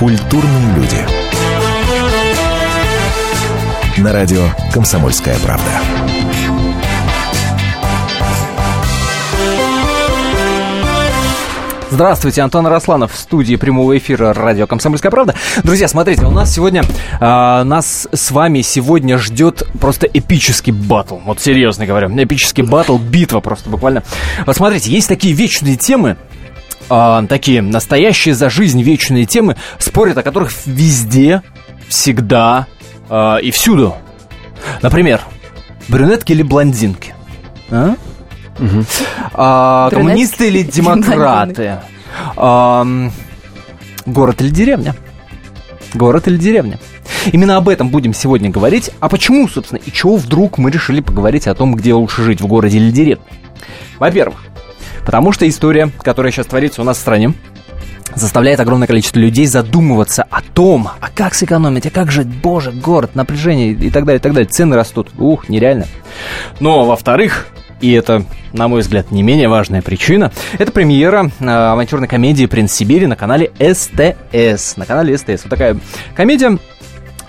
Культурные люди. На радио «Комсомольская правда». Здравствуйте, Антон Росланов в студии прямого эфира радио «Комсомольская правда». Друзья, смотрите, у нас сегодня, э, нас с вами сегодня ждет просто эпический батл. Вот серьезно говорю, эпический батл, битва просто буквально. Вот смотрите, есть такие вечные темы, э, такие настоящие за жизнь вечные темы, спорят о которых везде, всегда э, и всюду. Например, брюнетки или блондинки? А? А, Брюнетки коммунисты или демократы? А, город или деревня? Город или деревня? Именно об этом будем сегодня говорить. А почему, собственно, и чего вдруг мы решили поговорить о том, где лучше жить, в городе или деревне? Во-первых, потому что история, которая сейчас творится у нас в стране, заставляет огромное количество людей задумываться о том, а как сэкономить, а как жить, боже, город, напряжение и так далее, и так далее. Цены растут. Ух, нереально. Но, во-вторых, и это, на мой взгляд, не менее важная причина, это премьера э, авантюрной комедии «Принц Сибири» на канале СТС. На канале СТС. Вот такая комедия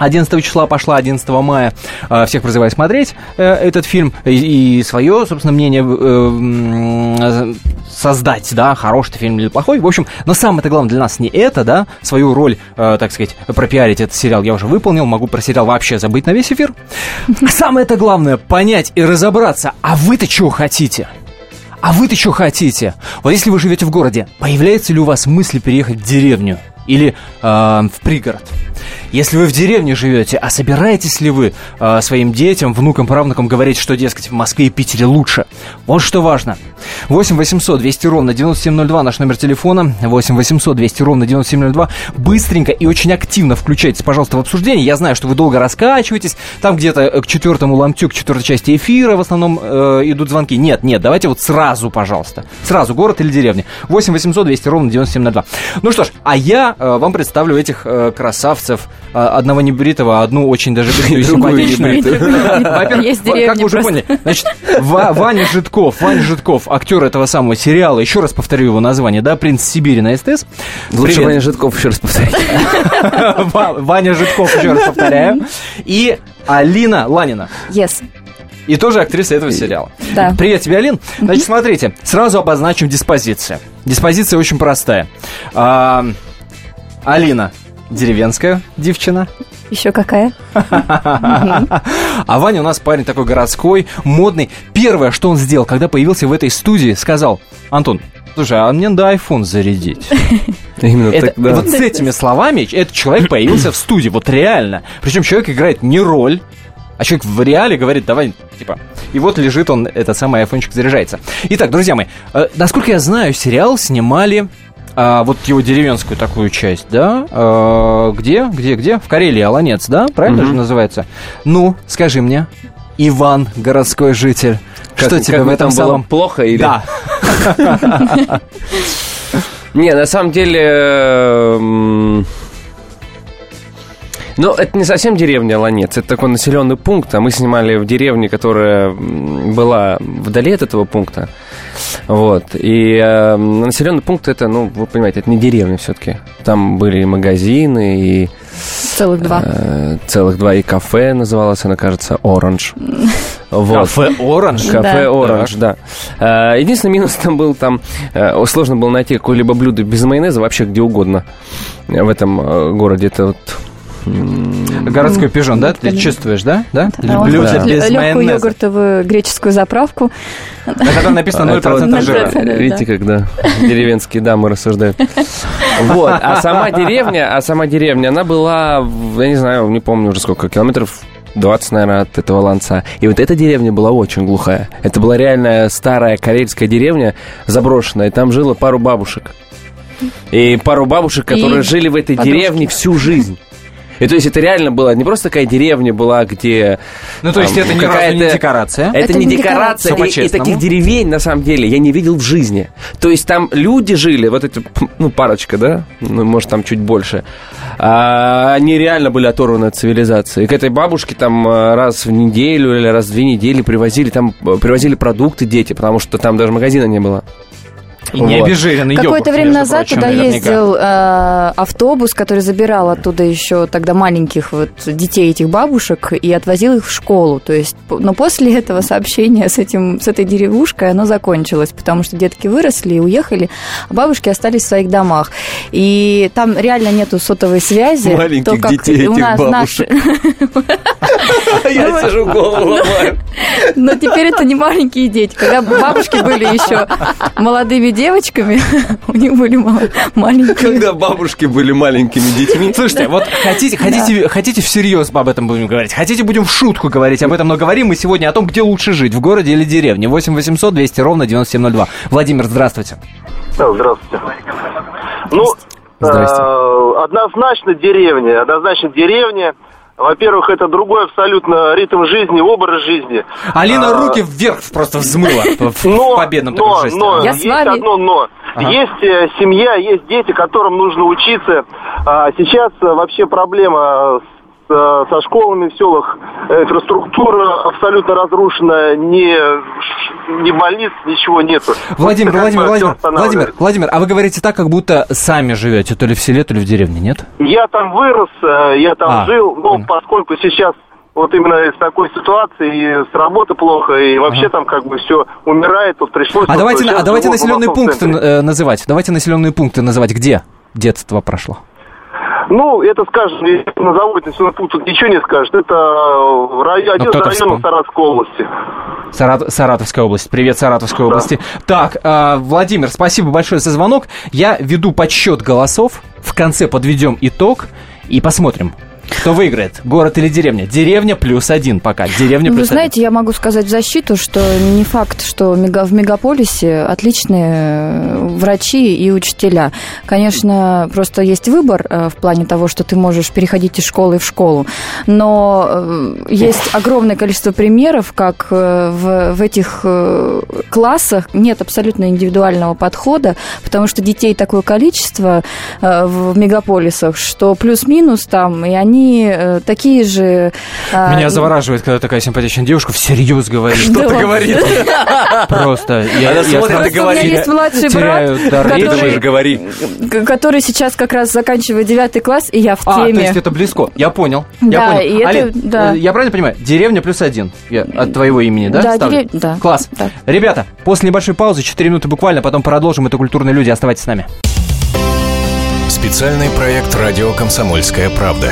11 числа пошла, 11 мая. Э, Всех призываю смотреть э, этот фильм и, и свое, собственно, мнение э, создать, да, хороший фильм или плохой. В общем, но самое-то главное для нас не это, да, свою роль, так сказать, пропиарить этот сериал я уже выполнил, могу про сериал вообще забыть на весь эфир. А самое-то главное понять и разобраться, а вы-то чего хотите? А вы-то что хотите? Вот если вы живете в городе, появляется ли у вас мысль переехать в деревню или э, в пригород? Если вы в деревне живете, а собираетесь ли вы э, своим детям, внукам, правнукам говорить, что, дескать, в Москве и Питере лучше? Вот что важно. 8 800 200 ровно 9702 наш номер телефона. 8 800 200 ровно 9702. Быстренько и очень активно включайтесь, пожалуйста, в обсуждение. Я знаю, что вы долго раскачиваетесь. Там где-то э, к четвертому ломтю, к четвертой части эфира в основном э, идут звонки. Нет, нет, давайте вот сразу, пожалуйста. Сразу, город или деревня. 8 800 200 ровно 9702. Ну что ж, а я э, вам представлю этих э, красавцев. Э, одного небритого, а одну очень даже бритую симпатичную. Во-первых, как вы уже поняли, Значит, Ва- Ваня Житков, Ваня Житков, актер этого самого сериала, еще раз повторю его название, да, «Принц Сибири» на СТС. Лучше. Ваня Житков еще раз повторить. Ва- Ваня Житков, еще раз повторяю. И Алина Ланина. Yes. И тоже актриса этого сериала. Да. Привет тебе, Алин. Значит, смотрите, сразу обозначим диспозицию. Диспозиция очень простая. А, Алина деревенская девчина, Еще какая? А Ваня у нас парень такой городской, модный. Первое, что он сделал, когда появился в этой студии, сказал, Антон, слушай, а мне надо iPhone зарядить. Именно так, да. Вот с этими словами этот человек появился в студии, вот реально. Причем человек играет не роль, а человек в реале говорит, давай, типа, и вот лежит он, этот самый айфончик заряжается. Итак, друзья мои, э, насколько я знаю, сериал снимали а, вот его деревенскую такую часть, да? Э, где, где, где? В Карелии, Аланец, да? Правильно же называется? Ну, скажи мне, Иван, городской житель, Как- что тебе как в этом было самом... плохо или... Да. Не, на самом деле... м, Ну, это не совсем деревня Ланец, это такой населенный пункт, а мы снимали в деревне, которая была вдали от этого пункта. Вот. И э, населенный пункт это, ну, вы понимаете, это не деревня все-таки. Там были и магазины, и Целых два. э, целых два, и кафе называлось, она, кажется, Оранж. Вот. Кафе Оранж. Кафе Да. Оранж, да. Э, Единственный минус там был, там э, сложно было найти какое-либо блюдо без майонеза вообще где угодно в этом э, городе. Это вот... Городской пижон, да? Ты чувствуешь, да? Да? А он Блюдо хочет без легкую майонеза. йогуртовую греческую заправку. Это там написано это вот 0% жира. Да, да, Видите, когда деревенские дамы рассуждают. Вот. А сама деревня, а сама деревня, она была, я не знаю, не помню уже сколько, километров 20, наверное, от этого ланца. И вот эта деревня была очень глухая. Это была реальная старая карельская деревня, заброшенная. И там жило пару бабушек. И пару бабушек, которые И жили в этой подружки. деревне всю жизнь. И то есть это реально была не просто такая деревня была, где... Ну, то есть там это ни разу не какая-то- декорация. Это, Это не не декорация, декорация. и, и таких деревень, на самом деле, я не видел в жизни. То есть там люди жили, вот эти, ну, парочка, да, ну, может, там чуть больше, а, они реально были оторваны от цивилизации. И к этой бабушке там а, раз в неделю или раз в две недели привозили, там, привозили продукты дети, потому что там даже магазина не было. И не Вот. обезжиренный Какое-то время назад прочим, туда наверняка. ездил э, автобус, который забирал оттуда еще тогда маленьких вот детей этих бабушек и отвозил их в школу. То есть, но после этого сообщение с этим с этой деревушкой оно закончилось, потому что детки выросли и уехали, а бабушки остались в своих домах. И там реально нету сотовой связи. Маленьких То, как детей у этих нас бабушек. наши- Я сижу, голову ломаю. Но теперь это не маленькие дети. Когда бабушки были еще молодыми девочками, у них были мал- маленькие. Когда бабушки были маленькими детьми. Слушайте, вот хотите, хотите, хотите всерьез об этом будем говорить, хотите будем в шутку говорить об этом, но говорим мы сегодня о том, где лучше жить, в городе или деревне. 8 800 200 ровно 9702. Владимир, здравствуйте. Да, здравствуйте. Ну, Здрасте. э, однозначно деревня. Однозначно деревня. Во-первых, это другой абсолютно ритм жизни, образ жизни. Алина А, руки вверх просто взмыла в Но, победном но, таком жесте. но, Я с есть вами. одно но. Ага. Есть э, семья, есть дети, которым нужно учиться. А сейчас э, вообще проблема с, со школами в селах. Э, Инфраструктура абсолютно разрушена, ни, ни больниц, ничего нету. Владимир, Вот Владимир, Владимир. Владимир, Владимир, а вы говорите так, как будто сами живете, то ли в селе, то ли в деревне, нет? Я там вырос, э, я там А, жил, но понял. поскольку сейчас вот именно из такой ситуации, и с работы плохо, и вообще там как бы все умирает, тут пришлось... А вот давайте, а давайте населенные пункты э, называть. Давайте населенные пункты называть. Где детство прошло? Ну, это, скажем, если назову пункт, тут ничего не скажет. Это э, рай- один из кто-то районов вспомнил. Саратовской области. Сарат- Саратовская область. Привет, Саратовской области. Так, э, Владимир, спасибо большое за звонок. Я веду подсчет голосов. В конце подведем итог и посмотрим, кто выиграет, город или деревня. Деревня плюс один пока. Деревня Ну, Вы плюс знаете, я могу сказать в защиту, что не факт, что в мегаполисе отличные э, врачи и учителя. Конечно, просто есть выбор э, в плане того, что ты можешь переходить из школы в школу, но э, есть огромное количество примеров, как в, в этих классах нет абсолютно индивидуального подхода, потому что детей такое количество в мегаполисах, что плюс-минус там, и они э, такие же... э, Меня завораживает, когда такая симпатичная девушка всерьез говорит. Что-то говорит. Просто. Я, Она я смотрит сразу и говорит. У меня есть младший брат, который, сейчас как раз заканчивает девятый класс, и я в А, теме. то есть это близко. Я понял. я Да, понял. и это- Алин, да. э, я правильно понимаю? Деревня плюс один. От твоего имени, да? Да. Класс. Ребята, после небольшой паузы, 4 минуты буквально, потом продолжим. Это «Культурные люди». Оставайтесь с нами. Специальный проект «Радио Комсомольская правда».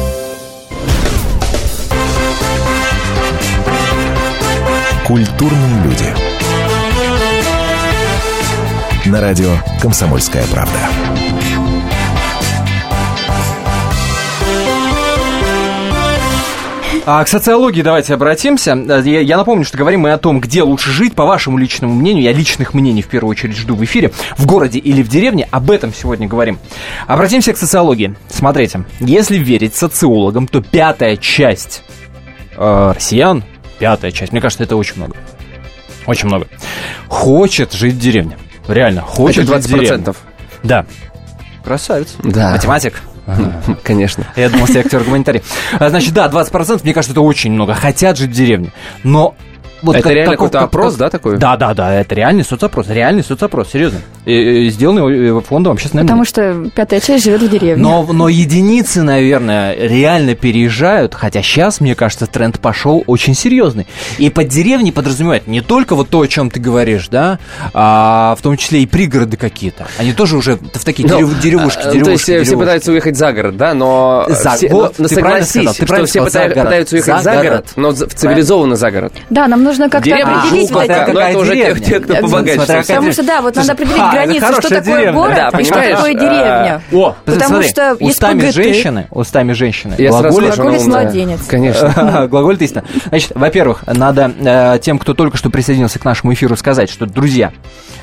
Культурные люди. На радио «Комсомольская правда». А к социологии давайте обратимся. Э, Я, я напомню, что говорим мы о том, где лучше жить, по вашему личному мнению. Я личных мнений в первую очередь жду в эфире. В городе или в деревне. Об этом сегодня говорим. Обратимся к социологии. Смотрите, если верить социологам, то пятая часть э, россиян, пятая часть, мне кажется, это очень много. Очень много. Хочет жить в деревне. Реально, хочет Это жить в деревне. 20%. Да. Красавец. Да. Математик. Конечно. Я думал, ты актер гуманитарий. А, Значит, да, 20%, мне кажется, это очень много. Хотят жить в деревне. Но... Вот Это как- реально какой-то как- опрос, как- да, такой? Да, да, да, это реальный соцопрос, реальный соцопрос, серьезно. Сделанный э, фондом общественной Потому что пятая часть живет в деревне. но, но единицы, наверное, реально переезжают, хотя сейчас, мне кажется, тренд пошел очень серьезный. И под деревней подразумевает не только вот то, о чем ты говоришь, да, а в том числе и пригороды какие-то. Они тоже уже в такие Ну, дерев- деревушки, а, деревушки, То есть э, все деревушки. пытаются уехать за город, да, но... За- все- вот, но ты правильно согласись, сказал, ты что все пытаются, пытаются уехать За за город. город, но в цивилизованно за город. Да, нам нужно как-то определить вот ну, это. как- ну, это уже те- кто побогаче. Потому что, да, вот надо определить а, это границу, что такое деревня. город Да, и что такое а, деревня. О, Потому смотри, что есть устами ПГТ. женщины, устами женщины, Я сразу глаголит- Глаголит младенец. Конечно. Глаголит истина. Значит, во-первых, надо э, тем, кто только что присоединился к нашему эфиру, сказать, что, друзья,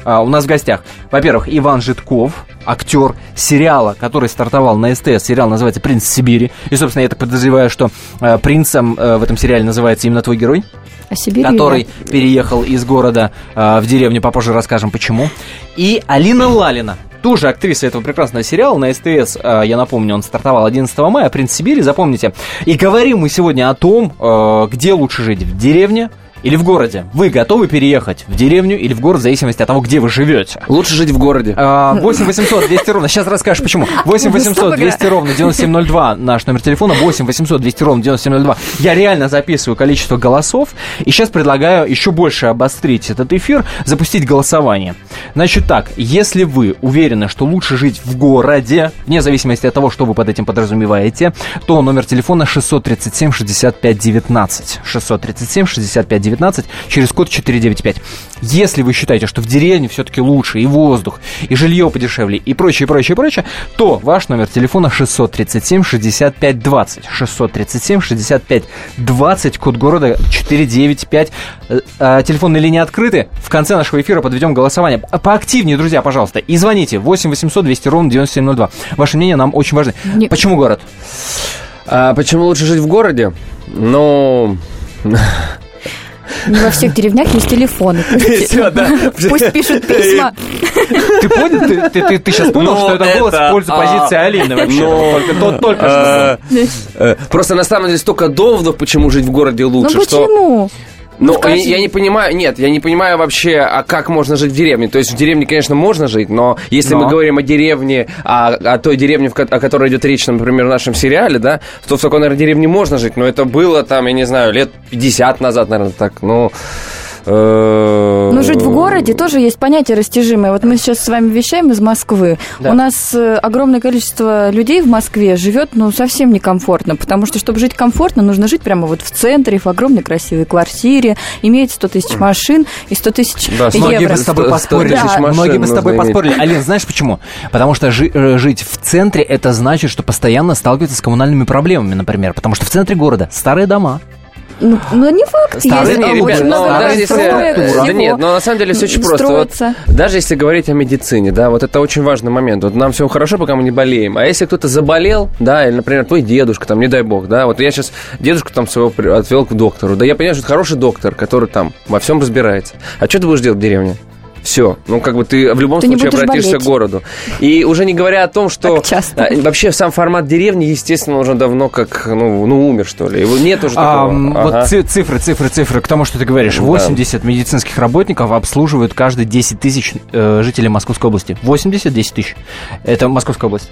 э, у нас в гостях, во-первых, Иван Житков, актер сериала, который стартовал на СТС. Сериал называется «Принц Сибири». И, собственно, я так подозреваю, что э, принцем э, в этом сериале называется именно твой герой. А Сибирь который переехал из города э, в деревню, попозже расскажем почему. И Алина Лалина, тоже актриса этого прекрасного сериала на СТС, э, я напомню, он стартовал 11 мая, «Принц Сибири», запомните. И говорим мы сегодня о том, э, где лучше жить, в деревне или в городе? Вы готовы переехать в деревню или в город, в зависимости от того, где вы живете? Лучше жить в городе. А, 8 800 200 ровно. Сейчас расскажешь, почему. 8 800 200 ровно 9702 наш номер телефона. 8 800 200 ровно 9702. Я реально записываю количество голосов. И сейчас предлагаю еще больше обострить этот эфир, запустить голосование. Значит так, если вы уверены, что лучше жить в городе, вне зависимости от того, что вы под этим подразумеваете, то номер телефона 637 65 19. 637 65 19 через код 495. Если вы считаете, что в деревне все-таки лучше и воздух, и жилье подешевле, и прочее, прочее, прочее, то ваш номер телефона 637 65 20. 637 65 20, код города 495. Э, э, Телефонные линии открыты. В конце нашего эфира подведем голосование. А Поактивнее, друзья, пожалуйста. И звоните 8 800 200 ровно 9702. Ваше мнение нам очень важно. Не- Почему город? А почему лучше жить в городе? Ну, Не во всех деревнях есть телефоны. Пусть, Всё, да. пусть пишут письма. Ты понял? Ты, ты, ты, сейчас понял, Ну, что это голос это, в пользу а, позиции Алины вообще? ну, только, то- только что. э, э, просто на самом деле столько доводов, почему жить в городе Ну лучше, что... почему? Ну, Ну, скажи. я, я не понимаю, нет, я не понимаю вообще, а как можно жить в деревне. То есть в деревне, конечно, можно жить, но если Но. мы говорим о деревне, о, о той деревне, о которой идет речь, например, в нашем сериале, да, то в такой, наверное, деревне можно жить, но это было там, я не знаю, лет 50 назад, наверное, так, ну... э, Ну, жить в городе тоже есть понятие растяжимое. Вот мы сейчас с вами вещаем из Москвы. Да. У нас э, огромное количество людей в Москве живет, ну, совсем некомфортно, потому что, чтобы жить комфортно, нужно жить прямо вот в центре, в огромной красивой квартире, иметь 100 тысяч машин и 100 тысяч Да, Многие евро. бы с тобой поспорили. Да, Многие бы с тобой иметь. поспорили. Алин, знаешь почему? Потому что жи- э, жить в центре это значит, что постоянно сталкиваться с коммунальными проблемами, например. Потому что в центре города старые дома. Ну, ну, не факт. Старые есть не, ребят, ну, даже если, да нет, но на самом деле все очень просто. Вот, даже если говорить о медицине, да, вот это очень важный момент. Вот нам все хорошо, пока мы не болеем. А если кто-то заболел, да, или, например, твой дедушка, там, не дай бог, да, вот я сейчас дедушку там своего отвел к доктору. Да я понимаю, что это хороший доктор, который там во всем разбирается. А что ты будешь делать в деревне? Все. Ну, как бы ты в любом Ты случае обратишься болеть. к городу. И уже не говоря о том, что... А, Вообще сам формат деревни, естественно, уже давно как, ну, ну умер, что ли. Его нет уже А, такого. м, Ага. Вот ци- цифры, цифры, цифры. К тому, что ты говоришь. Да. 80 медицинских работников обслуживают каждые 10 тысяч э, жителей Московской области. 80 10 тысяч. Это Московская область.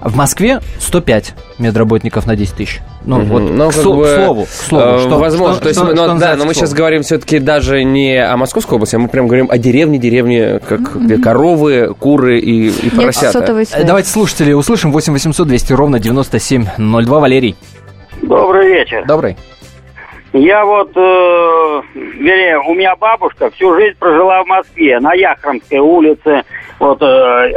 В Москве 105 медработников на 10 тысяч. Ну, Мгм. вот Ну, к, со- бы, к слову, к слову. э, что- возможно. что- То есть, что- но, да, но мы сейчас говорим все-таки даже не о Московской области, а мы прям говорим о деревне, деревне, как где коровы, куры и, и поросята. Э. Давайте слушатели услышим 8 800 200 ровно 9702. Валерий, Добрый вечер. добрый. Я вот, э, вернее, у меня бабушка всю жизнь прожила в Москве, на Яхромской улице. Вот э,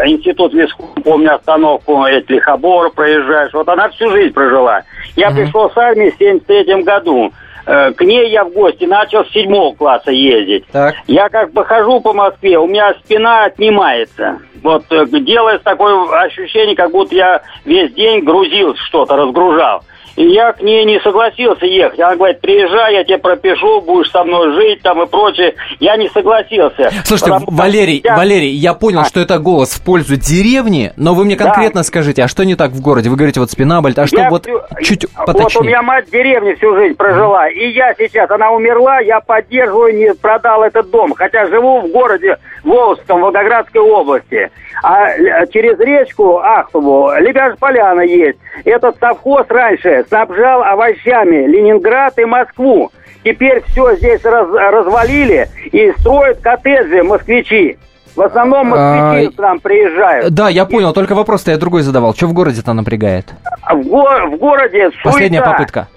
институт Виском, помню остановку, эти Лихобор проезжаешь. Вот она всю жизнь прожила. Я пришел с армии в 73 году. Э, к ней я в гости начал с седьмого класса ездить. Так. Я как бы хожу по Москве, у меня спина отнимается. Вот э, делается такое ощущение, как будто я весь день грузил что-то, разгружал. И я к ней не согласился ехать. Она говорит, приезжай, я тебе пропишу, будешь со мной жить там и прочее. Я не согласился. Слушайте, Валерий, я- Валерий, я понял, А. что это голос в пользу деревни, но вы мне Да. конкретно скажите, а что не так в городе? Вы говорите, вот спина болит, а что Я вот всю- чуть Вот у поточнее? меня мать в деревне всю жизнь прожила. И я сейчас, она умерла, я поддерживаю, не продал этот дом. Хотя живу в городе Волжском, Волгоградской области. А э, через речку Ахтубу, Лебяж Поляна есть. Этот совхоз раньше снабжал овощами Ленинград и Москву. Теперь все здесь раз- развалили и строят коттеджи москвичи. В основном москвичи А, к нам приезжают. Да, я понял, только вопрос-то я другой задавал. Что в городе-то напрягает? А В, го- в городе Последняя суета. попытка.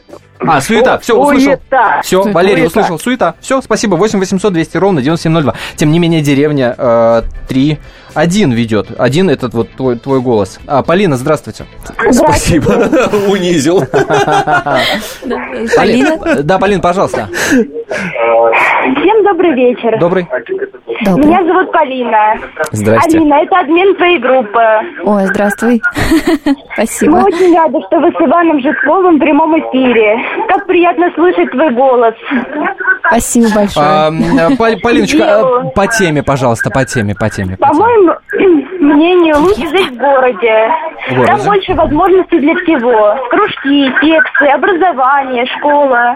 А, суета, Су- все, услышал. суета. Все, Суета. Валерий Суета. услышал, суета. Все, спасибо. 8 800 200 ровно 9702. Тем не менее, деревня э, 3 1 ведет. Один этот вот твой, твой голос. А, Полина, здравствуйте. Спасибо. Унизил. Полина? Полин, Да, Полин, пожалуйста. Всем добрый вечер. Добрый. Добрый. Меня зовут Полина. Здрасте. Алина, это админ твоей группы. Ой, здравствуй. Мы Спасибо. очень рады, что вы с Иваном Житковым в прямом эфире. Как приятно слышать твой голос. Спасибо большое. А, Пол- Полиночка, э, по теме, пожалуйста, по теме, по теме. по По теме. моему мнению, лучше жить в городе. В городе? Там больше возможностей для всего. Кружки, секции, образование, школа.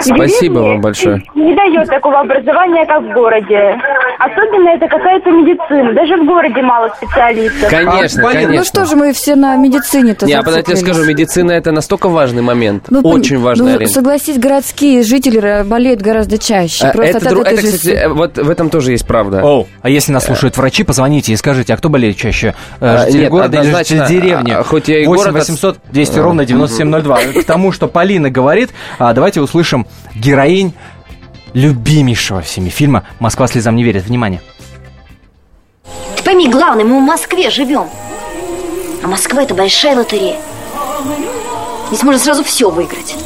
Спасибо вам большое. Не дает такого образования, как в городе. Особенно это касается медицины. Даже в городе мало специалистов. Конечно, А, ну конечно. Ну что же мы все на медицине-то Не, а подожди, я тебе скажу, медицина это настолько важный момент. Ну, пон- очень важный, ну, Арина. согласись, городские жители болеют гораздо чаще. А, Просто Это, дру- это, кстати, э, вот в этом тоже есть правда. О, а если нас слушают врачи, позвоните и скажите, а кто болеет чаще? Э, А, Жители нет, города или жители деревни? а, хоть я и 8 город от- 800 200 ровно 9702. К тому, что Полина говорит, а, давайте услышим героинь любимейшего всеми фильма «Москва слезам не верит». Внимание. Ты пойми, главное, мы в Москве живем. А Москва это большая лотерея. Здесь можно сразу все выиграть.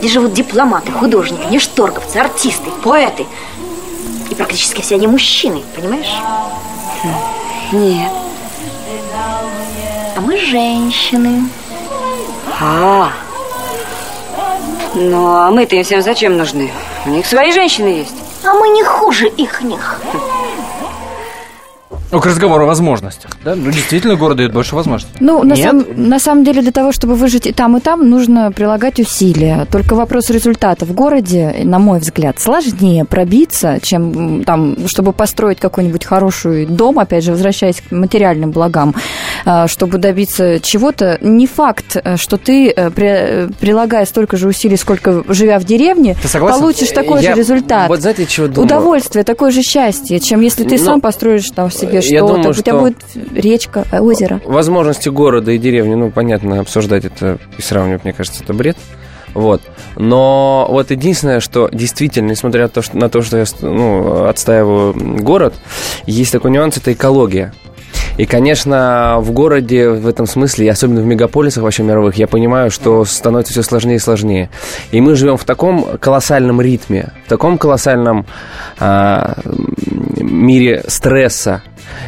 Здесь живут дипломаты, художники, нешторговцы, артисты, поэты. И практически все они мужчины, понимаешь? Хм, Нет. А мы женщины. А, ну а мы-то им всем зачем нужны? У них свои женщины есть. А мы не хуже ихних. Ну, к разговору о возможностях. Да? Ну, действительно, город дает больше возможностей. Ну, на, Нет? сам- на самом деле, для того, чтобы выжить и там, и там, нужно прилагать усилия. Только вопрос результата. В городе, на мой взгляд, сложнее пробиться, чем там, чтобы построить какой-нибудь хороший дом, опять же, возвращаясь к материальным благам, а, чтобы добиться чего-то. Не факт, э, что ты, э, э, прилагая столько же усилий, сколько живя в деревне, получишь такой Я же результат. Вот знаете, чего думаю? Удовольствие, такое же счастье, чем если ты Ну, сам построишь там себе я что-то. думаю, У тебя что- будет речка, э, озеро. Возможности города и деревни, ну, понятно, обсуждать это и сравнивать, мне кажется, это бред. Вот. Но вот единственное, что действительно, несмотря на то, что, на то, что я ну, отстаиваю город, есть такой нюанс, это экология. И, конечно, в городе в этом смысле, особенно в мегаполисах вообще мировых, я понимаю, что становится все сложнее и сложнее. И мы живем в таком колоссальном ритме, в таком колоссальном а, мире стресса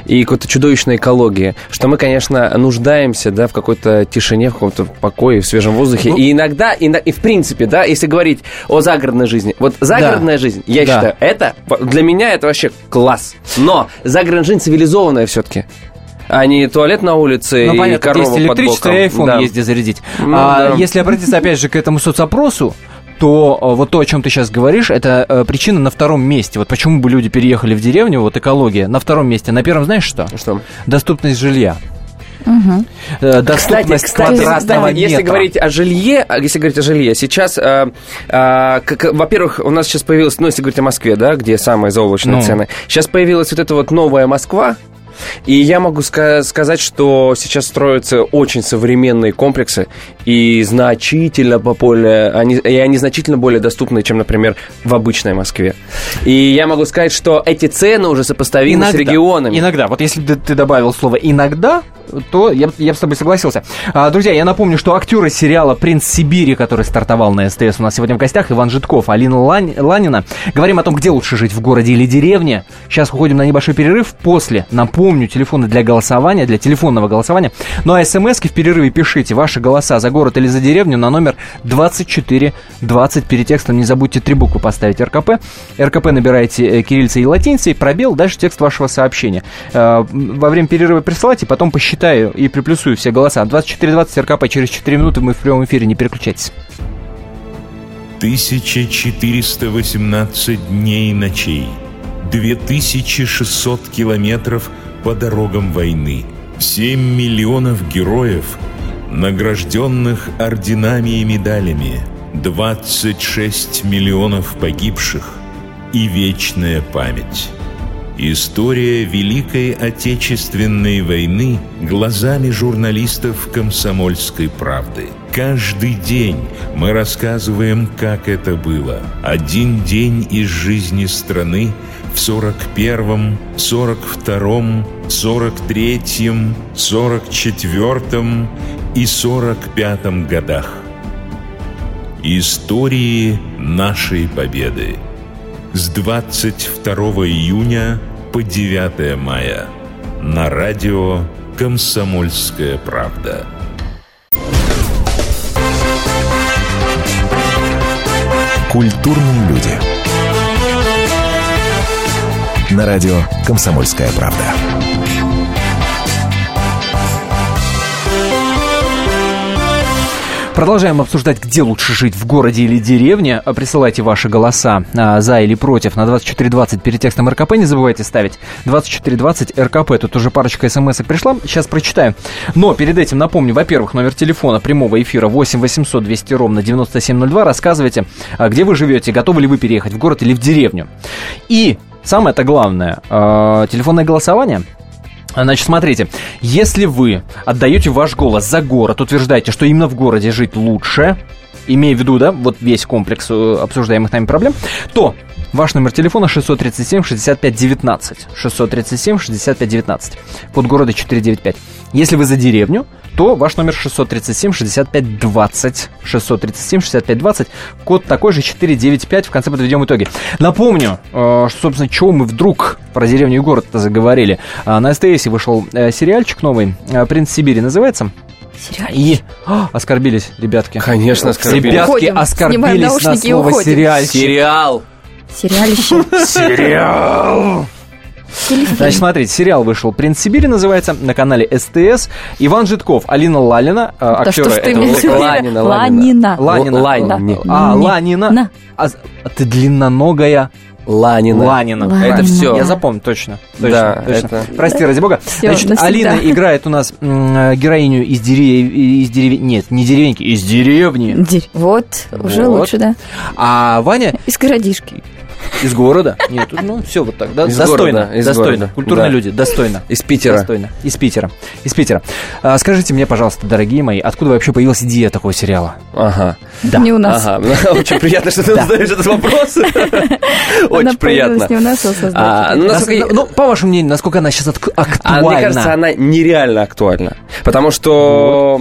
и какой-то чудовищной экологии, что мы, конечно, нуждаемся да, в какой-то тишине, в каком-то покое, в свежем воздухе. Ну- и иногда, и, и в принципе, да, если говорить о загородной жизни, вот загородная жизнь, я Да. считаю, это для меня это вообще класс. Но загородная жизнь цивилизованная все-таки. А не туалет на улице Ну, и понятно, корова есть под электричество боком. и iPhone Да. езди зарядить. Ну, а да. если обратиться, опять же, к этому соцопросу, то э, вот то, о чем ты сейчас говоришь, это э, причина на втором месте. Вот почему бы люди переехали в деревню, вот экология, на втором месте. На первом знаешь что? Что? Доступность жилья. Э, Доступность кстати, квадратного кстати, если метра. говорить о жилье, а, если говорить о жилье, сейчас, э, э, как, во-первых, у нас сейчас появилась, ну, если говорить о Москве, да, где самые заоблачные Ну. цены, сейчас появилась вот эта вот новая Москва, и я могу ска- сказать, что сейчас строятся очень современные комплексы и значительно более, они, и они значительно более доступны, чем, например, в обычной Москве. И я могу сказать, что эти цены уже сопоставимы с регионами. Иногда. Вот если ты добавил слово «иногда», то я, я с тобой согласился. А, друзья, я напомню, что актеры сериала «Принц Сибири», который стартовал на СТС, у нас сегодня в гостях Иван Житков, Алина Лань- Ланина. Говорим о том, где лучше жить, в городе или деревне. Сейчас уходим на небольшой перерыв. После, напомню, телефоны для голосования, для телефонного голосования. Ну а смс в перерыве пишите ваши голоса за город или за деревню на номер 2420. Перед текстом не забудьте три буквы поставить РКП. РКП набираете э, кириллицей и латиницей, пробел, дальше текст вашего сообщения. Э, Во время перерыва присылайте, потом посчитаю и приплюсую все голоса. 2420 РКП через 4 минуты мы в прямом эфире, не переключайтесь. 1418 дней и ночей, 2600 километров по дорогам войны, 7 миллионов героев, награжденных орденами и медалями, 26 миллионов погибших и вечная память. История Великой Отечественной войны глазами журналистов «Комсомольской правды». Каждый день мы рассказываем, как это было. Один день из жизни страны в 41-м, 42-м, 43-м, 44-м и 45-м годах. Истории нашей победы. с 22 июня по 9 мая на радио «Комсомольская правда». Культурные люди. На радио «Комсомольская правда». Продолжаем обсуждать, где лучше жить, в городе или деревне. Присылайте ваши голоса а, за или против на 2420 перед текстом РКП. Не забывайте ставить 2420 РКП. Тут уже парочка смс пришла. Сейчас прочитаю. Но перед этим напомню, во-первых, номер телефона прямого эфира 8 800 200 ровно 9702. Рассказывайте, а, где вы живете, готовы ли вы переехать в город или в деревню. И самое-то главное, э, телефонное голосование – Значит, смотрите, если вы отдаете ваш голос за город, утверждаете, что именно в городе жить лучше, имея в виду, да, вот весь комплекс э, обсуждаемых нами проблем, то ваш номер телефона 637-65-19. 637-65-19. Код города 495. Если вы за деревню, то ваш номер 637-65-20. 637-65-20. Код такой же 495. В конце подведем итоги. Напомню, э, что, собственно, чего мы вдруг про деревню и город заговорили. А, на СТС вышел э, сериальчик новый. «Принц Сибири» называется. И о, оскорбились ребятки. Конечно, оскорбились. Ребятки Уходим, оскорбились на слово сериальчик. Сериал. Сериалище. Сериал. Значит, смотрите, сериал вышел «Принц Сибири» называется, на канале СТС. Иван Житков, Алина Лалина, э, Да ты этого сериала. Ланина, Ланина. Ланина. Ланина. А. Ланина. На. А, а ты длинноногая Ланина. Ланина. Ланина. Это все. Я запомню, точно. точно, Да, точно. это- Прости, ради бога. Всё, Значит, навсегда. Алина играет у нас м, э, героиню из деревни... Из дерев... Нет, не деревеньки, из деревни. Дерь- Вот, уже Вот. лучше, да. А Ваня Из городишки. Из города. Нет, ну все вот так. да, Из достойно. города, из достойно. города. Культурные Да. люди, достойно. Из Питера. Достойно. Из Питера. Из Питера. А, скажите мне, пожалуйста, дорогие мои, откуда вообще появилась идея такого сериала? Ага. Не у нас. Ага. Очень приятно, что ты задаешь этот вопрос. Очень приятно. не у нас, а А, ну, ну, по вашему мнению, насколько она сейчас А актуальна? мне кажется, она нереально актуальна. Потому что...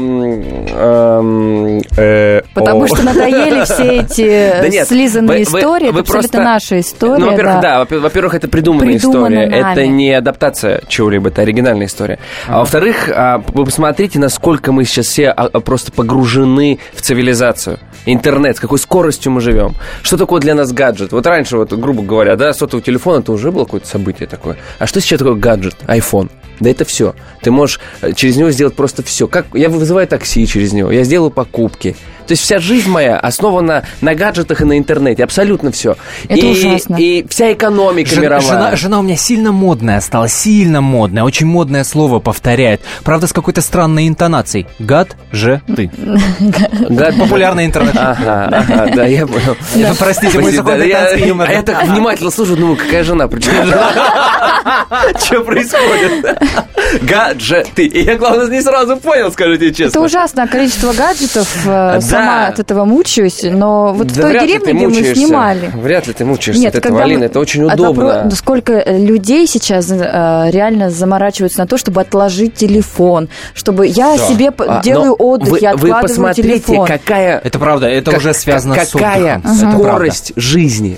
э, Потому что надоели все эти нет, слизанные истории. Это абсолютно наша история. Ну, во-первых, да. да, во- во-первых, это придуманная история, это не адаптация чего-либо, это оригинальная история. А во-вторых, а, вы посмотрите, насколько мы сейчас все а, а, просто погружены в цивилизацию. Интернет, с какой скоростью мы живем. Что такое для нас гаджет? Вот раньше, вот, грубо говоря, да, сотовый телефон, это уже было какое-то событие такое. А что сейчас такое гаджет? iPhone. Да это все. Ты можешь э, через него сделать просто все. Как я вызываю такси через него, я сделаю покупки. То есть вся жизнь моя основана на гаджетах и на интернете. Абсолютно все. Это и, ужасно. И вся экономика Жена, мировая. жена, жена у меня сильно модная стала, сильно модная, очень модное слово повторяет. Правда, с какой-то странной интонацией. Гад же ты. Гад- Популярный интернет. Ага, ага, да, я понял. Ну, Простите, мой западный я, юмор. а я так внимательно слушаю, думаю, какая жена, причем Что происходит? Гаджеты. И я, главное, не сразу понял, скажите Это честно. ужасное количество гаджетов. Да. Сама от этого мучаюсь. Но вот в Да той вряд ли деревне, ты где мы снимали. Вряд ли ты мучаешься от этого, когда Алина, мы- это очень удобно. вопро- Сколько э, людей сейчас э, реально заморачиваются на то, чтобы отложить телефон, чтобы я себе п- А, делаю отдых, вы, я вы откладываю посмотрите, телефон. какая Это правда, это Как- уже связано с какая скорость жизни.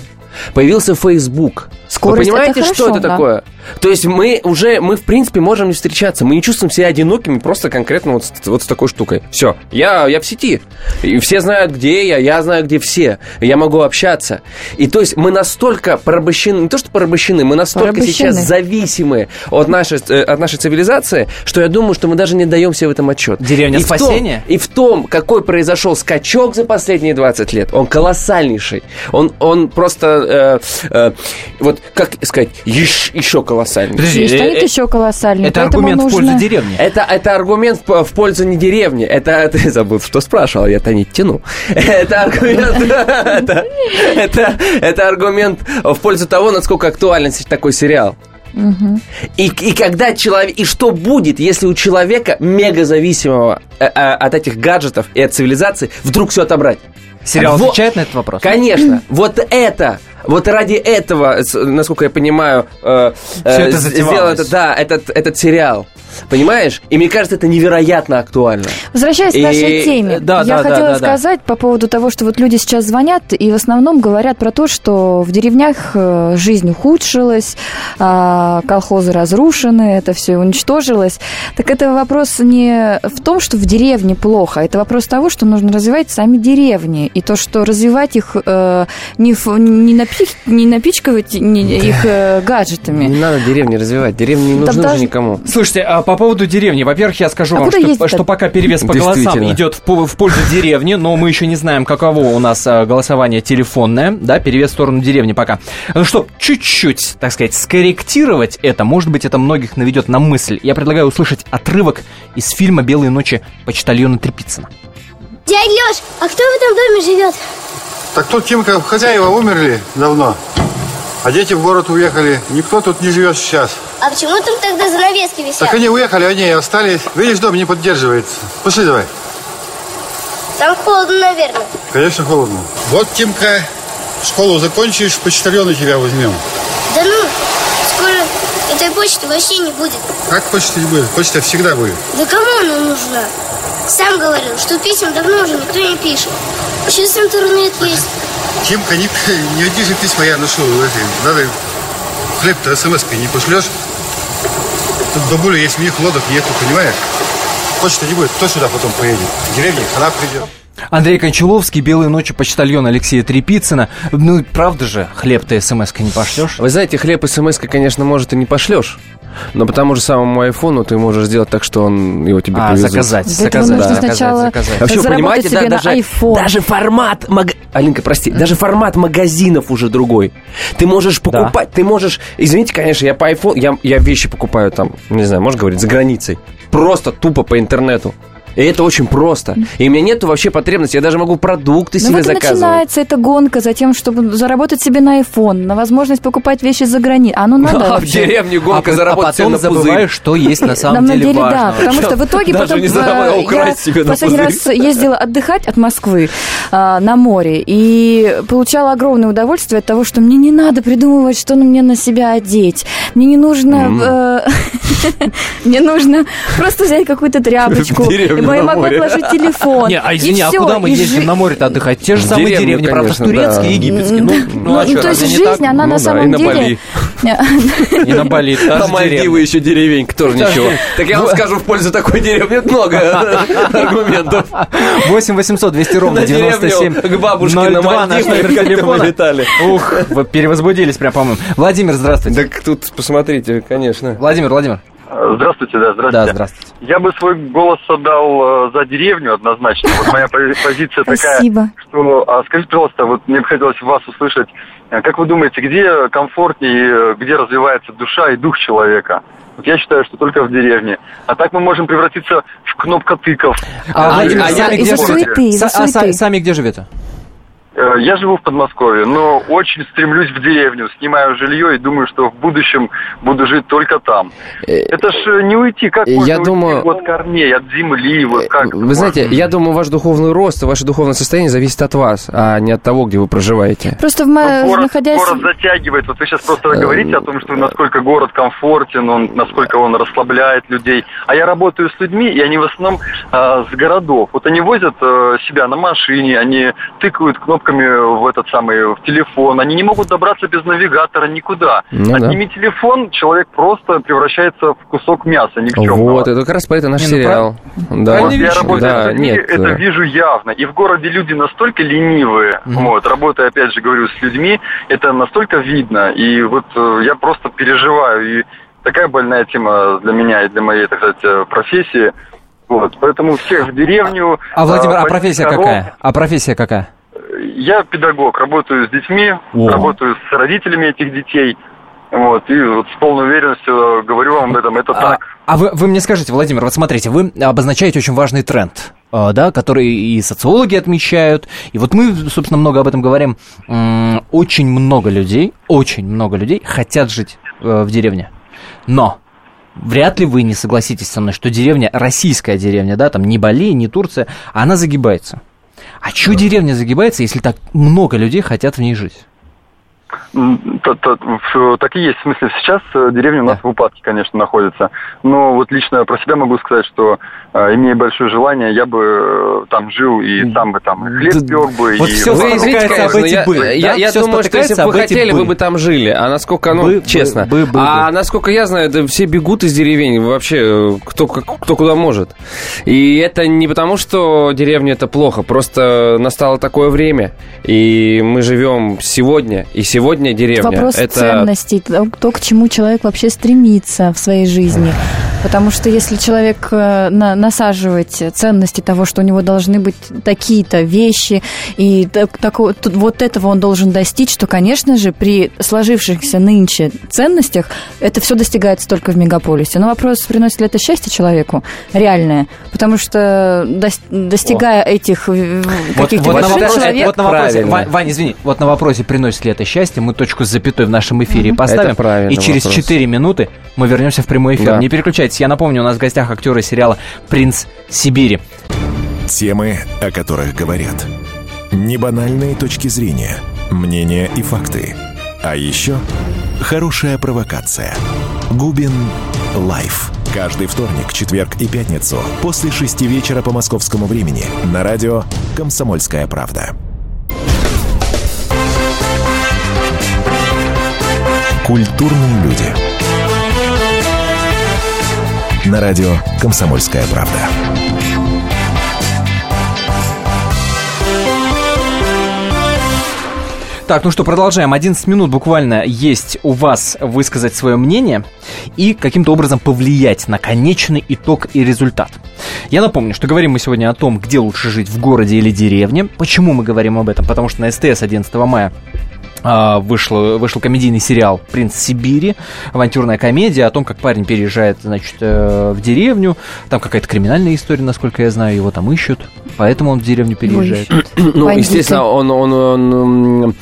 Появился Facebook. Скорость Вы понимаете, это что хорошо, это да. такое? То есть мы уже, мы в принципе можем не встречаться, мы не чувствуем себя одинокими просто конкретно вот с, вот с такой штукой. Все, я, я в сети, и все знают, где я, я знаю, где все, я могу общаться. И то есть мы настолько порабощены, не то что порабощены, мы настолько Порабощены. сейчас зависимы от нашей, э, от нашей цивилизации, что я думаю, что мы даже не даем себе в этом отчет. Деревня И в том- спасения? и в том, какой произошел скачок за последние 20 лет, он колоссальнейший. Он, он просто, э, э, вот, как сказать, ещ- еще колоссальней. Подожди, э, стоит э, еще колоссальный. Это аргумент в нужно- пользу деревни. Это, это аргумент в, в пользу не деревни. Это ты забыл, что спрашивал, я-то не тяну. Это аргумент. Это, это, это аргумент в пользу того, насколько актуален такой сериал. И, и когда человек... И что будет, если у человека, мега зависимого э, э, от этих гаджетов и от цивилизации, вдруг все отобрать? Сериал Вот. отвечает на этот вопрос? Конечно, вот это Вот ради этого, насколько я понимаю, э, э, это сделал это, да, этот, этот сериал. Понимаешь? И мне кажется, это невероятно актуально. Возвращаясь к И- нашей теме, да, я да, да, хотела да, да. сказать по поводу того, что вот люди сейчас звонят и в основном говорят про то, что в деревнях э, жизнь ухудшилась, а, колхозы разрушены, это все уничтожилось. Так это вопрос не в том, что в деревне плохо, это вопрос того, что нужно развивать сами деревни. И то, что развивать их э, не, ф- не, не напичкивать не- их э, гаджетами. Не надо деревни развивать. Деревни не нужны уже даже- никому. Слушайте, а по поводу деревни, во-первых, я скажу А вам, что, что пока перевес по голосам идет в, в пользу деревни, но мы еще не знаем, каково у нас а, голосование телефонное, да, перевес в сторону деревни пока. Ну, чтобы чуть-чуть, так сказать, скорректировать это, может быть, это многих наведет на мысль. Я предлагаю услышать отрывок из фильма «Белые ночи» почтальона Трепицына. Дядь Леш, а кто в этом доме живет? Так тут Тимка, хозяева умерли давно. А дети в город уехали. Никто тут не живет сейчас. А почему там тогда занавески висят? Так они уехали, они и остались. Видишь, дом не поддерживается. Пошли давай. Там холодно, наверное. Конечно, холодно. Вот, Тимка, школу закончишь, почтальона тебя возьмем. Да ну, этой почты вообще не будет. Как почта не будет? Почта всегда будет. Да кому она нужна? Сам говорил, что писем давно уже никто не пишет. Сейчас интернет есть. Тимка, не, не одни же письма я эти, Надо хлеб-то смс-кой не пошлешь. Тут бабуля есть, у них лодок нету, понимаешь? Почта не будет. Кто сюда потом поедет? В деревне она придет. Андрей Кончаловский, «Белые ночи» почтальон Алексея Трепицына. Ну, правда же, хлеб-то смс-кой не пошлешь? Вы знаете, хлеб смс конечно, может, и не пошлешь. Но по тому же самому айфону ты можешь сделать так, что он его тебе А, привезут. заказать, Для этого заказать, нужно заказать, сначала заказать. Вообще, вы понимаете, себе да, на даже, iPhone. даже формат... маг- Алинка, прости, даже формат магазинов уже другой. Ты можешь покупать, ты можешь... Извините, конечно, я по iPhone... Я, я вещи покупаю там, не знаю, можно говорить, за границей. Просто тупо по интернету. И это очень просто. И у меня нету вообще потребности. Я даже могу продукты Ну себе вот заказывать. начинается эта гонка за тем, чтобы заработать себе на iPhone, на возможность покупать вещи за границей. А ну надо А в деревню гонка а, заработать потом себе на пузырь. забываешь, что есть на самом На деле деле, да, потому что в итоге Даже потом не э, забывай я себе на последний раз ездила отдыхать от Москвы а, на море и получала огромное удовольствие от того, что мне не надо придумывать, что на мне на себя одеть, мне не нужно, э, мне нужно просто взять какую-то тряпочку, Деревню я на могу отложить телефон. Не, а и извини, а куда мы ездим на море-то отдыхать? Те же самые деревни, правда, турецкие, египетские. Ну, ну, а Ну, чё, то есть жизнь, она Ну на да, самом на деле... Бали. И на Бали, А же Мальдивы еще деревенька тоже ничего. Так я вам скажу, в пользу такой деревни много аргументов. 8 800 200 ровно На деревню 97 к бабушке на 02 наш Мальдивы, мы летали. Ух, перевозбудились прям, по-моему. Владимир, здравствуйте. Так тут, посмотрите, конечно. Владимир, Владимир. Здравствуйте, да, здравствуйте. Да, здравствуйте. Я бы свой голос отдал э, за деревню однозначно. Вот моя пози- позиция такая, Спасибо. что... А скажите, пожалуйста, вот мне бы хотелось вас услышать, э, как вы думаете, где комфортнее, э, где развивается душа и дух человека? Вот я считаю, что только в деревне. А так мы можем превратиться в кнопкотыков. А, суеты, живете? из-за Са- а, суеты. са- Сами где живете? Э, Я живу в Подмосковье, но очень стремлюсь в деревню, снимаю жилье и думаю, что в будущем буду жить только там. Это ж э, не уйти, как я можно уйти думаю- от корней, от земли, вот как? Вы знаете, можно? я думаю, ваш духовный рост ваше духовное состояние зависит от вас, а не от того, где вы проживаете. Просто в Ну, мо- город, находясь... город затягивает. Вот вы сейчас просто Э, говорите о том, что насколько город комфортен, он, насколько он расслабляет людей. А я работаю с людьми, и они в основном а, с городов. Вот они возят э, себя на машине, они тыкают кнопками в этот самый в телефон. Они не могут добраться без навигатора никуда. Ну да. Отними телефон, человек просто превращается в кусок мяса никчемного. Вот, это как раз про это наш Не, ну, сериал. Да, Вот я работаю да, с людьми, нет. это э, вижу явно. И в городе люди настолько ленивые, вот, работая, опять же, говорю, с людьми, это настолько видно. И вот э, я просто переживаю. И такая больная тема для меня и для моей, так сказать, э, профессии. Вот, поэтому всех в деревню. А, Владимир, а профессия коров. какая? А профессия какая? Я педагог, работаю с детьми, О. работаю с родителями этих детей. Вот, и вот с полной уверенностью говорю вам об этом, это А, так. а вы, вы мне скажите, Владимир, вот смотрите, вы обозначаете очень важный тренд, э, да, который и социологи отмечают, и вот мы, собственно, много об этом говорим. Очень много людей, очень много людей хотят жить э, в деревне, но вряд ли вы не согласитесь со мной, что деревня, российская деревня, да, там не Бали, не Турция, она загибается. А чё деревня загибается, если так много людей хотят в ней жить? В- Так и есть. В смысле, сейчас э, деревня у нас в упадке, конечно, находится. Но вот лично про себя могу сказать, что имея большое желание, я бы э, там жил и сам бы там и хлеб пек бы. Вот и всё Вы извините, об эти я, «бы», я, да? я Всё думаю, что если бы вы хотели, «бы». вы бы там жили. А насколько, ну, «Бы», «бы», честно. «бы», «бы», а насколько я знаю, да все бегут из деревень вообще, э, кто, кто куда может. И это не потому, что деревня это плохо, просто настало такое время, и мы живем сегодня, и сегодня деревня. Вопрос это... ценностей, то, то, к чему человек вообще стремится в своей жизни. Потому что если человек э, на- насаживать ценности того, что у него должны быть такие-то вещи, и так- тут вот этого он должен достичь, то, конечно же, при сложившихся нынче ценностях это все достигается только в мегаполисе. Но вопрос, приносит ли это счастье человеку реальное? Потому что дос- достигая этих э, Вот, каких-то вот на вопросе, человек... вот на вопросе. Вань, Вань, извини, вот на вопросе, приносит ли это счастье, мы точку с запятой в нашем эфире Мгм. поставим. И через вопрос. 4 минуты мы вернемся в прямой эфир. Да. Не переключайтесь, я напомню, у нас в гостях актеры сериала «Принц Сибири». Темы, о которых говорят. Небанальные точки зрения, мнения и факты. А еще хорошая провокация. Губин Live. Каждый вторник, четверг и пятницу после шести вечера по московскому времени на радио «Комсомольская правда». Культурные люди. На радио «Комсомольская правда». Так, ну что, продолжаем. 11 минут буквально есть у вас высказать свое мнение и каким-то образом повлиять на конечный итог и результат. Я напомню, что говорим мы сегодня о том, где лучше жить, в городе или деревне. Почему мы говорим об этом? Потому что на СТС 11 мая вышел, вышел комедийный сериал «Принц Сибири», авантюрная комедия о том, как парень переезжает, значит, э, в деревню. Там какая-то криминальная история, насколько я знаю, его там ищут, поэтому он в деревню переезжает. Ну, естественно, он, он, он,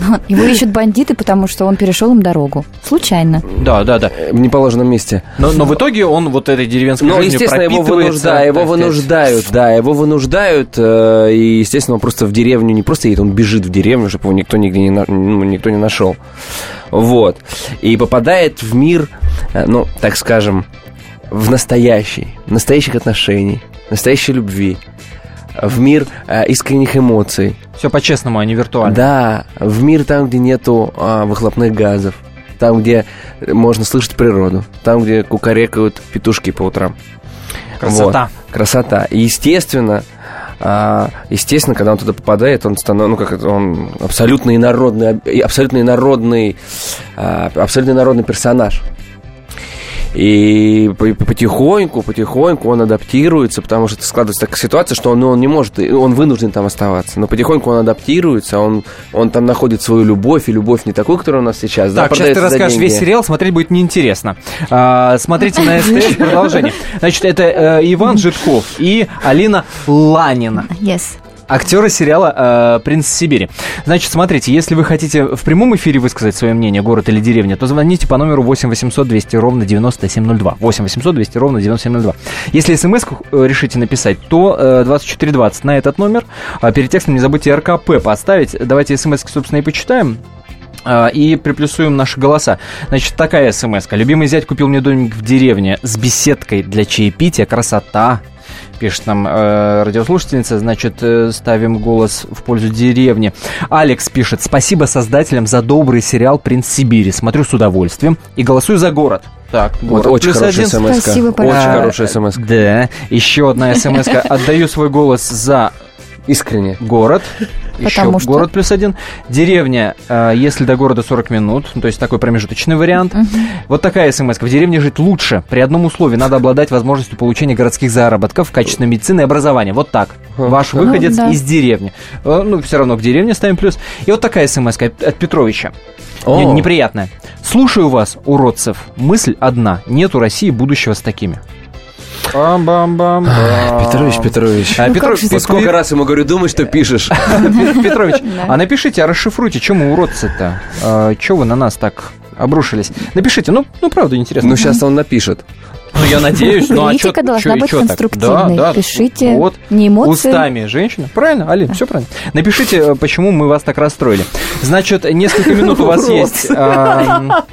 Его ищут бандиты, потому что он перешел им дорогу. Случайно. Да, да, да. в неположенном месте. Но, но в итоге он вот этой деревенской Ну, жизнью естественно, его пропитывается, вынуждают, его вынуждают, да, его вынуждают, э, и, естественно, он просто в деревню не просто едет, он бежит в деревню, чтобы его никто нигде не, на- ну, никто не нашел. Вот. И попадает в мир, э, ну, так скажем, в настоящий, настоящих отношений, настоящей любви, в мир э, искренних эмоций. Все по-честному, а не виртуально. Да, в мир там, где нету а, выхлопных газов, там, где можно слышать природу, там, где кукарекают петушки по утрам. Красота. Вот. Красота. И, естественно, а, естественно, когда он туда попадает, он становится, ну, как это, он абсолютно инородный, абсолютно инородный, а, абсолютно инородный персонаж. И по- потихоньку, потихоньку он адаптируется, потому что складывается такая ситуация, что он, ну, он не может, он вынужден там оставаться. Но потихоньку он адаптируется, он, он там находит свою любовь, и любовь не такую, которая у нас сейчас. да, Так, сейчас ты расскажешь деньги. весь сериал, смотреть будет неинтересно. А, смотрите на СТС продолжение. Значит, это э, Иван Житков и Алина Ланина. Yes. Актеры сериала э, «Принц Сибири». Значит, смотрите, если вы хотите в прямом эфире высказать свое мнение, город или деревня, то звоните по номеру 8 800 200 ровно 9702. 8 800 200 ровно 9702. Если смс решите написать, то э, 2420 на этот номер. А перед текстом не забудьте РКП поставить. Давайте смс, собственно, и почитаем. А, И приплюсуем наши голоса. Значит, такая смс -ка. Любимый зять купил мне домик в деревне с беседкой для чаепития. Красота. Пишет нам э, радиослушательница. Значит, э, ставим голос в пользу деревни. Алекс пишет. Спасибо создателям за добрый сериал «Принц Сибири». Смотрю с удовольствием и голосую за город. Так, Вот город очень хорошая смс Спасибо, Очень хорошая смс Да, еще одна смс -ка. Отдаю свой голос за Искренне. город. Еще Потому что? город плюс один. Деревня, э, если до города 40 минут, ну, то есть такой промежуточный вариант. Вот такая смс. В деревне жить лучше. При одном условии надо обладать возможностью получения городских заработков, качественной медицины и образования. Вот так. Ваш Ну, выходец да. из деревни. Э, Ну, все равно к деревне ставим плюс. И вот такая смс от Петровича. О. Не- Неприятная. Слушаю вас, уродцев. Мысль одна. Нет у России будущего с такими. Бам-бам-бам. Петрович, Петрович. А, Ну, Петро- как же Вот так? сколько раз ему говорю, думай, что пишешь. Петрович, а напишите, а расшифруйте, чем мы уродцы-то? А, Чего вы на нас так обрушились? Напишите, ну, ну правда интересно. Ну, сейчас он напишет. Ну, я надеюсь, ну а Критика чё- должна чё- и быть чё конструктивной. Да, да. Пишите Вот. не эмоции. Устами женщины. Правильно, Алин, все правильно. Напишите, э, почему мы вас так расстроили. Значит, несколько минут у вас есть. а,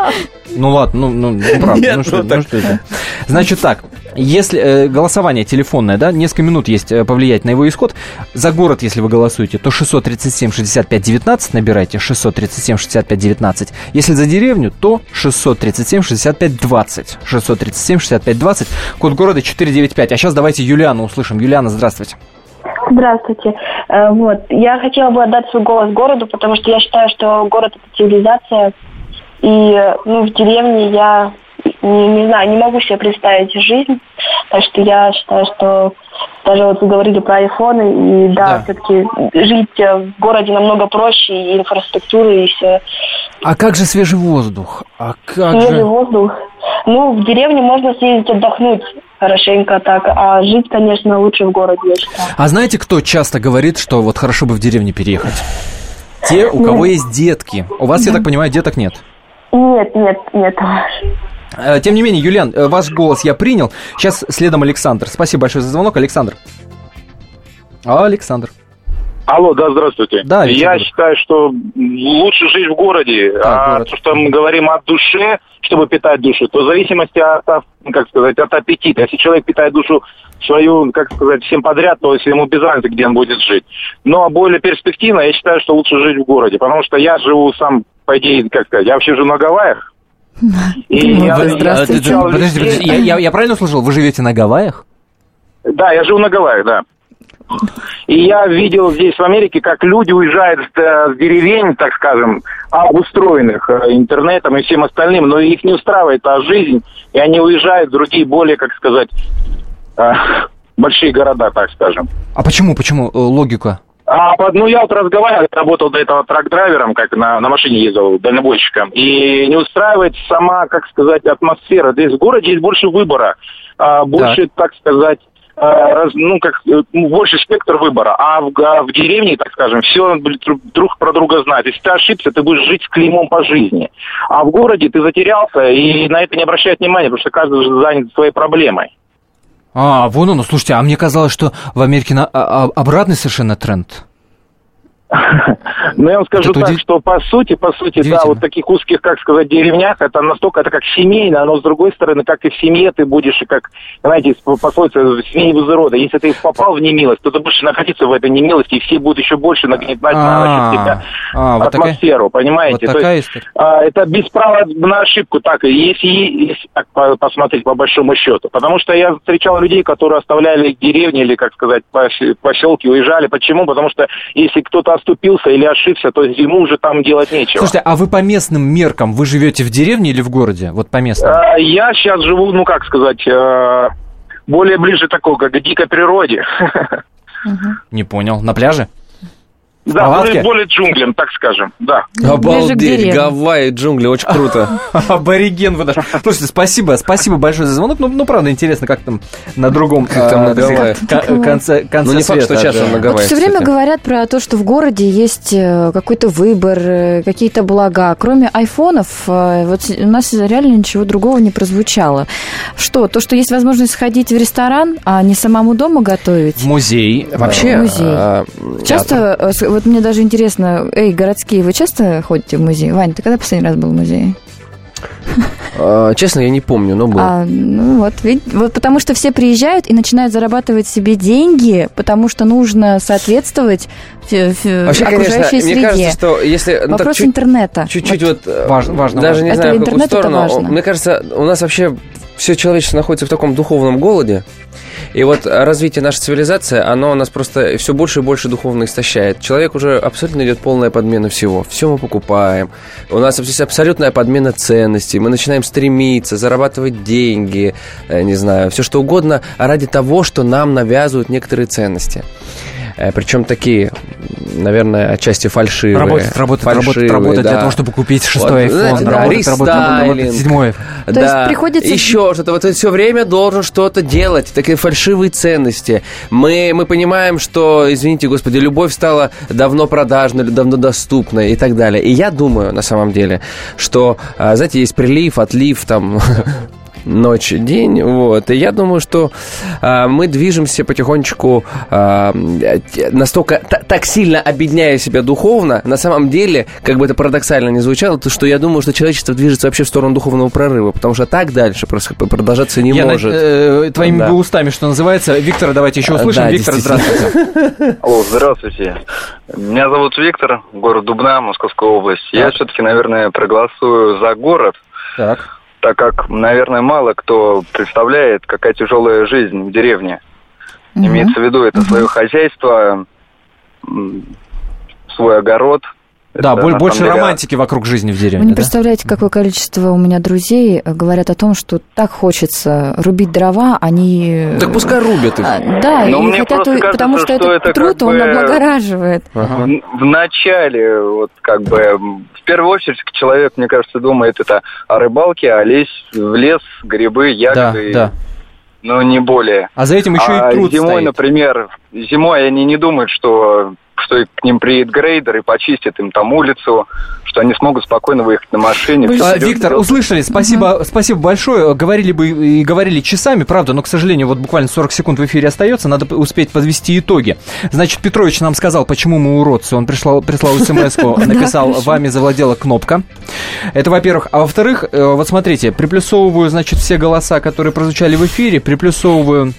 Ну ладно, ну, ну, ну, правда, Нет, ну что, ну ну так. что это? Значит так, если э, голосование телефонное, да, несколько минут есть э, повлиять на его исход. За город, если вы голосуете, то 637 65 19 набирайте, 637 65 19. Если за деревню, то 637 65 20. 637 65 20. Код города 495. А сейчас давайте Юлиану услышим. Юлиана, здравствуйте. Здравствуйте. Э, Вот. Я хотела бы отдать свой голос городу, потому что я считаю, что город это цивилизация. И э, ну, в деревне я не, не знаю, не могу себе представить жизнь. Так что я считаю, что даже вот вы говорили про айфоны, и да, Да. все-таки жить э, в городе намного проще, и инфраструктура, и все. А как же свежий воздух? А как Свежий же... воздух. Ну, в деревне можно съездить отдохнуть хорошенько так, а жить, конечно, лучше в городе, я считаю. А знаете, кто часто говорит, что вот хорошо бы в деревню переехать? Те, у Ну. кого есть детки. У вас, я так понимаю, деток нет. Нет, нет, нет. Э, Тем не менее, Юлиан, э, ваш голос я принял. Сейчас следом Александр. Спасибо большое за звонок, Александр. Александр. Алло, да, здравствуйте. Да, Я Егорович. считаю, что лучше жить в городе. а город. то, что мы говорим о душе, чтобы питать душу, то в зависимости от, от, как сказать, от аппетита. Если человек питает душу свою, как сказать, всем подряд, то если ему без разницы, где он будет жить. Но более перспективно, я считаю, что лучше жить в городе. Потому что я живу сам, по идее, как сказать, я вообще живу на Гавайях. И я- Вы- я Подождите, встречал подождите, я, я- я правильно услышал? Вы живете на Гавайях? Да, я живу на Гавайях, да. И я видел здесь, в Америке, как люди уезжают с, э, с деревень, так скажем, обустроенных э, интернетом и всем остальным, но их не устраивает та жизнь, и они уезжают в другие более, как сказать, э, большие города, так скажем. А почему, почему? Логика. А, ну, я вот разговаривал, работал до этого трак-драйвером, как на, на машине ездил, дальнобойщиком, и не устраивает сама, как сказать, атмосфера. Здесь в городе есть больше выбора, а, больше, так сказать, а, раз- ну, как, э, больше спектр выбора. А в, а в деревне, так скажем, все друг про друга знает. Если ты ошибся, ты будешь жить с клеймом по жизни. А в городе ты затерялся, и на это не обращают внимания, потому что каждый занят своей проблемой. А, вон оно, слушайте, а мне казалось, что в Америке на, а- а- обратный совершенно тренд. Но я вам скажу Это так, удив- что по сути, по сути, да, вот таких узких, как сказать, деревнях, это настолько, это как семейно, но с другой стороны, как и в семье ты будешь, и как, знаете, пословица «семей из рода». Если ты попал в немилость, то ты будешь находиться в этой немилости, и все будут еще больше нагнетать на насчет тебя А, атмосферу, понимаете? вот То такая есть, история. а, это без права на ошибку, так и если, посмотреть по большому счету. Потому что я встречал людей, которые оставляли деревни или, как сказать, пос- поселки, уезжали. Почему? Потому что если кто-то оступился или ошибся, то ему уже там делать нечего. Слушайте, а вы по местным меркам, вы живете в деревне или в городе? Вот по местным. А, Я сейчас живу, ну как сказать, э, более ближе такой, как к дикой природе. Не понял. На пляже? Да, палатке? более, джунглям, так скажем, да. Обалдеть, Гавайи, джунгли, очень круто. Абориген вы даже. Слушайте, спасибо, спасибо большое за звонок. Ну, ну правда, интересно, как там на другом Как там э, на Гавайях. конце, конце Ну, не факт, что часто на Гавайях, все время говорят про то, что в городе есть э, какой-то выбор, э, какие-то блага. Кроме айфонов, э, вот у нас реально ничего другого не прозвучало. Что? То, что есть возможность сходить в ресторан, а не самому дома готовить? В музей. Вообще, Музей. а, Часто, вот мне даже интересно, эй, городские, вы часто ходите в музей? Вань, ты когда последний раз был в музее? а, Честно, я не помню, но был. А, ну вот, видь- вот потому что все приезжают и начинают зарабатывать себе деньги, потому что нужно соответствовать Вообще, конечно, окружающей мне среде. кажется, что если... ну, так Вопрос чуть- интернета. Чуть-чуть вот... э, Важно, важно, Даже важно. не Это знаю, в какую сторону. важно. Мне кажется, у нас вообще все человечество находится в таком духовном голоде. И вот развитие нашей цивилизации, оно нас просто все больше и больше духовно истощает. Человек уже абсолютно идет полная подмена всего. Все мы покупаем. У нас абсолютная подмена ценностей. Мы начинаем стремиться, зарабатывать деньги, э, не знаю, все что угодно ради того, что нам навязывают некоторые ценности. Причем такие, наверное, отчасти фальшивые. Работать, работать, работать, Фальшивые, работать для да. того, чтобы купить шестой Вот, iPhone. знаете, да, работать, работать, работать, работать, седьмой. То да, есть приходится- еще что-то. Вот все время должен что-то делать. Такие фальшивые ценности. Мы, мы понимаем, что, извините, господи, любовь стала давно продажной, давно доступной и так далее. И я думаю, на самом деле, что, а, знаете, есть прилив, отлив, там... ночь, день, вот. И я думаю, что а, мы движемся потихонечку а, настолько та, так сильно объединяя себя духовно, на самом деле, как бы это парадоксально не звучало, то что я думаю, что человечество движется вообще в сторону духовного прорыва, потому что так дальше просто продолжаться не я может. На, э, твоими да. устами, что называется. Виктора, давайте еще услышим. Да, Виктор, здравствуйте. Алло, здравствуйте. Меня зовут Виктор, город Дубна, Московская область. Так. Я все-таки, наверное, проголосую за город. Так так как, наверное, мало кто представляет, какая тяжелая жизнь в деревне. Угу. Имеется в виду это угу. свое хозяйство, свой огород. Да, это, больше деле... романтики вокруг жизни в деревне. Вы не да? представляете, какое количество у меня друзей говорят о том, что так хочется рубить дрова, они... Так пускай рубят их. А, да, Но и хотят, кажется, потому что, что это, труд, как он облагораживает. Ага. В, в начале, вот как бы, в первую очередь, человек, мне кажется, думает это о рыбалке, о лезь в лес, грибы, ягоды. Да, да. Но не более. А за этим еще а и труд зимой, стоит. например, зимой они не думают, что что к ним приедет грейдер и почистит им там улицу, что они смогут спокойно выехать на машине. А, Виктор, делать. услышали, спасибо, угу. спасибо большое. Говорили бы и говорили часами, правда, но, к сожалению, вот буквально 40 секунд в эфире остается, надо успеть подвести итоги. Значит, Петрович нам сказал, почему мы уродцы. Он прислал, прислал смс написал, вами завладела кнопка. Это, во-первых. А во-вторых, э, вот смотрите, приплюсовываю, значит, все голоса, которые прозвучали в эфире, приплюсовываю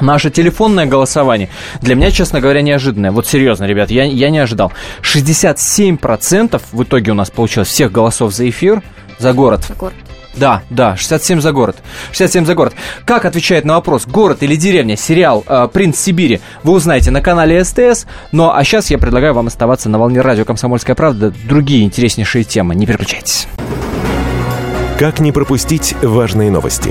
Наше телефонное голосование для меня, честно говоря, неожиданное. Вот серьезно, ребят, я, я не ожидал. 67% в итоге у нас получилось всех голосов за эфир, за город. За город. Да, да, 67 за город. 67 за город. Как отвечает на вопрос, город или деревня, сериал э, «Принц Сибири» вы узнаете на канале СТС. Ну, а сейчас я предлагаю вам оставаться на волне радио «Комсомольская правда». Другие интереснейшие темы. Не переключайтесь. Как не пропустить важные новости?